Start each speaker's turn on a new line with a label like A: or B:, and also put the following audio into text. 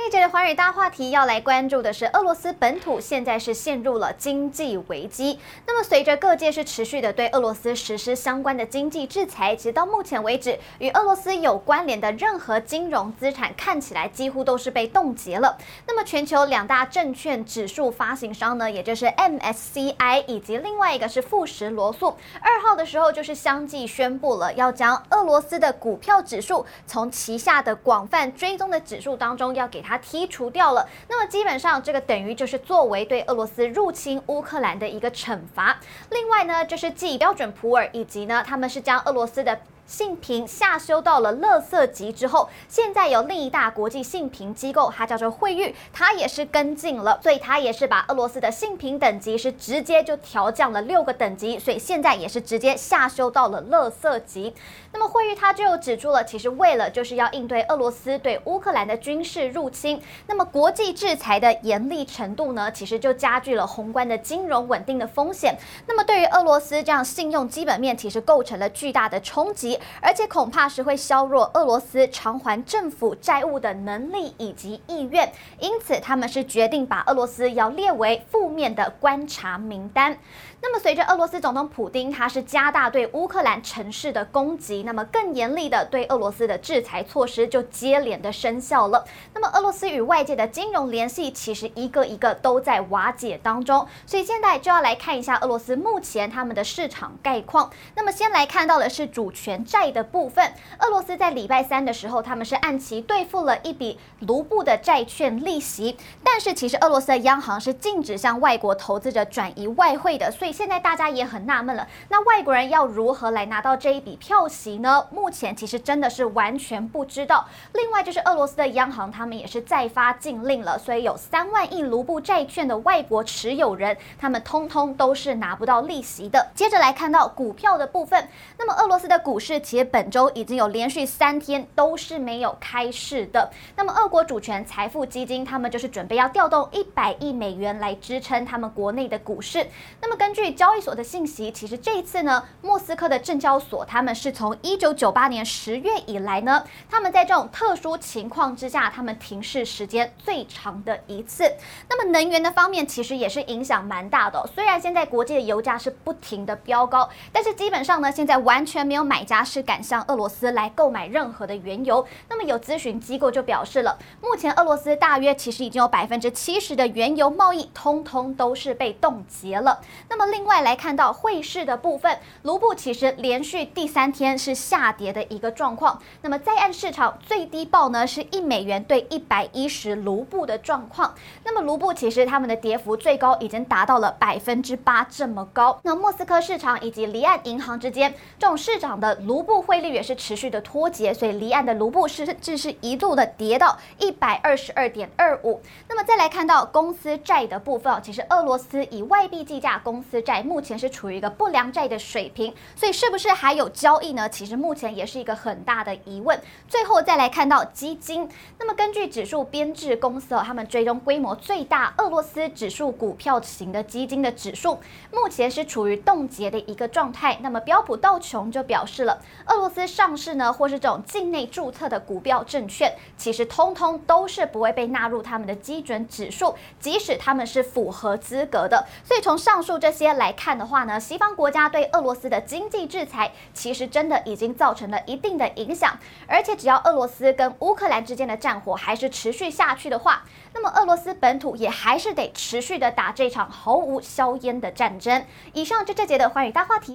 A: 这一节的寰宇大话题要来关注的是，俄罗斯本土现在是陷入了经济危机。那么，随着各界是持续的对俄罗斯实施相关的经济制裁，直到目前为止，与俄罗斯有关联的任何金融资产看起来几乎都是被冻结了。那么，全球两大证券指数发行商呢，也就是 MSCI 以及另外一个是富时罗素，二号的时候就是相继宣布了要将俄罗斯的股票指数从旗下的广泛追踪的指数当中要给。它剔除掉了，那么基本上这个等于就是作为对俄罗斯入侵乌克兰的一个惩罚。另外呢，就是既标准普尔以及呢，他们是将俄罗斯的。信评下修到了垃圾级之后，现在有另一大国际信评机构，它叫做惠誉，它也是跟进了，所以它也是把俄罗斯的信评等级是直接就调降了六个等级，所以现在也是直接下修到了垃圾级。那么惠誉它就指出了，其实为了就是要应对俄罗斯对乌克兰的军事入侵，那么国际制裁的严厉程度呢，其实就加剧了宏观的金融稳定的风险。那么对于俄罗斯这样信用基本面，其实构成了巨大的冲击。而且恐怕是会削弱俄罗斯偿还政府债务的能力以及意愿，因此他们是决定把俄罗斯要列为负面的观察名单。那么随着俄罗斯总统普丁他是加大对乌克兰城市的攻击，那么更严厉的对俄罗斯的制裁措施就接连的生效了。那么俄罗斯与外界的金融联系其实一个一个都在瓦解当中，所以现在就要来看一下俄罗斯目前他们的市场概况。那么先来看到的是主权债。的部分，俄罗斯在礼拜三的时候，他们是按期兑付了一笔卢布的债券利息，但是其实俄罗斯的央行是禁止向外国投资者转移外汇的，所以现在大家也很纳闷了，那外国人要如何来拿到这一笔票息呢？目前其实真的是完全不知道。另外就是俄罗斯的央行，他们也是再发禁令了，所以有三万亿卢布债券的外国持有人，他们通通都是拿不到利息的。接着来看到股票的部分，那么俄罗斯的股市其实本周已经有连续三天都是没有开市的。那么，俄国主权财富基金他们就是准备要调动一百亿美元来支撑他们国内的股市。那么，根据交易所的信息，其实这一次呢，莫斯科的证交所他们是从一九九八年十月以来呢，他们在这种特殊情况之下，他们停市时间最长的一次。那么，能源的方面其实也是影响蛮大的。虽然现在国际的油价是不停的飙高，但是基本上呢，现在完全没有买家是敢向俄罗斯来购买任何的原油，那么有咨询机构就表示了，目前俄罗斯大约其实已经有百分之七十的原油贸易通通都是被冻结了。那么另外来看到汇市的部分，卢布其实连续第三天是下跌的一个状况。那么在岸市场最低报呢是一美元兑一百一十卢布的状况。那么卢布其实他们的跌幅最高已经达到了百分之八这么高。那莫斯科市场以及离岸银行之间这种市场的卢。卢布汇率也是持续的脱节，所以离岸的卢布甚至是一度的跌到一百二十二点二五。那么再来看到公司债的部分，其实俄罗斯以外币计价公司债目前是处于一个不良债的水平，所以是不是还有交易呢？其实目前也是一个很大的疑问。最后再来看到基金，那么根据指数编制公司哦，他们追踪规模最大俄罗斯指数股票型的基金的指数，目前是处于冻结的一个状态。那么标普道琼就表示了。俄罗斯上市呢，或是这种境内注册的股票证券，其实通通都是不会被纳入他们的基准指数，即使他们是符合资格的。所以从上述这些来看的话呢，西方国家对俄罗斯的经济制裁，其实真的已经造成了一定的影响。而且只要俄罗斯跟乌克兰之间的战火还是持续下去的话，那么俄罗斯本土也还是得持续的打这场毫无硝烟的战争。以上就这节的寰宇大话题。